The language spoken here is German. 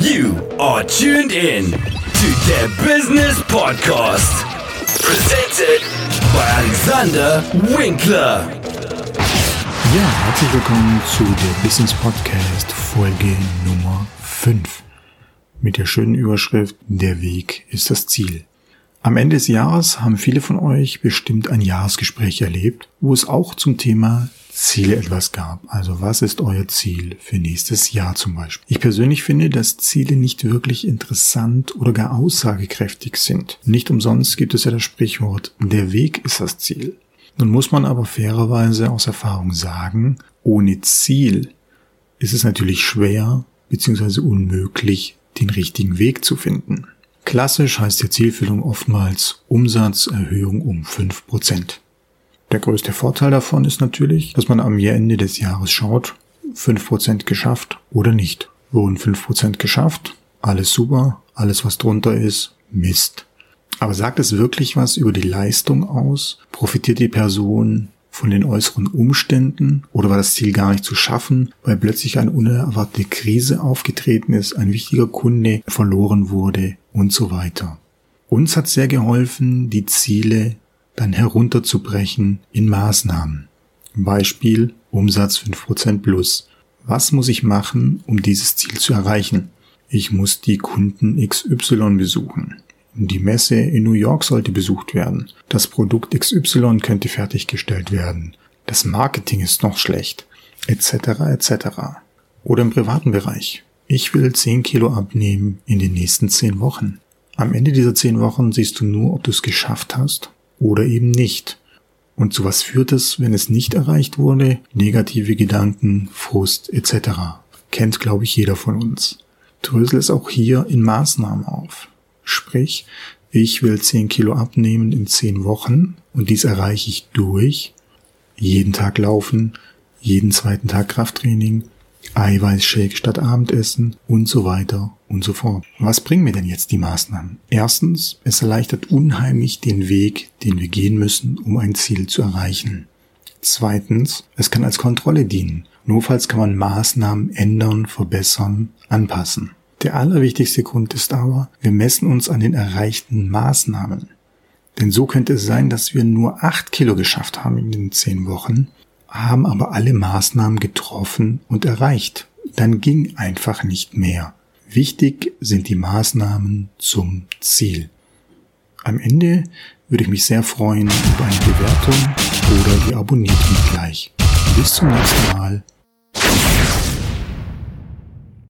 You are tuned in to the Business Podcast. Presented by Alexander Winkler. Ja, herzlich willkommen zu der Business Podcast Folge Nummer 5 mit der schönen Überschrift Der Weg ist das Ziel. Am Ende des Jahres haben viele von euch bestimmt ein Jahresgespräch erlebt, wo es auch zum Thema Ziele etwas gab. Also was ist euer Ziel für nächstes Jahr zum Beispiel? Ich persönlich finde, dass Ziele nicht wirklich interessant oder gar aussagekräftig sind. Nicht umsonst gibt es ja das Sprichwort, der Weg ist das Ziel. Nun muss man aber fairerweise aus Erfahrung sagen, ohne Ziel ist es natürlich schwer bzw. unmöglich, den richtigen Weg zu finden. Klassisch heißt die Zielfüllung oftmals Umsatzerhöhung um 5%. Der größte Vorteil davon ist natürlich, dass man am Ende des Jahres schaut, 5% geschafft oder nicht. Wurden 5% geschafft? Alles super. Alles was drunter ist, Mist. Aber sagt es wirklich was über die Leistung aus? Profitiert die Person von den äußeren Umständen oder war das Ziel gar nicht zu schaffen, weil plötzlich eine unerwartete Krise aufgetreten ist, ein wichtiger Kunde verloren wurde und so weiter. Uns hat sehr geholfen, die Ziele dann herunterzubrechen in Maßnahmen. Beispiel Umsatz 5% plus. Was muss ich machen, um dieses Ziel zu erreichen? Ich muss die Kunden XY besuchen. Die Messe in New York sollte besucht werden. Das Produkt XY könnte fertiggestellt werden. Das Marketing ist noch schlecht. Etc. etc. Oder im privaten Bereich. Ich will 10 Kilo abnehmen in den nächsten 10 Wochen. Am Ende dieser 10 Wochen siehst du nur, ob du es geschafft hast oder eben nicht. Und zu was führt es, wenn es nicht erreicht wurde? Negative Gedanken, Frust etc. Kennt, glaube ich, jeder von uns. Drösel es auch hier in Maßnahmen auf. Sprich, ich will 10 Kilo abnehmen in 10 Wochen und dies erreiche ich durch jeden Tag laufen, jeden zweiten Tag Krafttraining, Eiweißshake statt Abendessen und so weiter und so fort. Was bringen mir denn jetzt die Maßnahmen? Erstens, es erleichtert unheimlich den Weg, den wir gehen müssen, um ein Ziel zu erreichen. Zweitens, es kann als Kontrolle dienen. Notfalls kann man Maßnahmen ändern, verbessern, anpassen. Der allerwichtigste Grund ist aber, wir messen uns an den erreichten Maßnahmen. Denn so könnte es sein, dass wir nur acht Kilo geschafft haben in den zehn Wochen haben aber alle Maßnahmen getroffen und erreicht. Dann ging einfach nicht mehr. Wichtig sind die Maßnahmen zum Ziel. Am Ende würde ich mich sehr freuen über eine Bewertung oder ihr abonniert mich gleich. Bis zum nächsten Mal.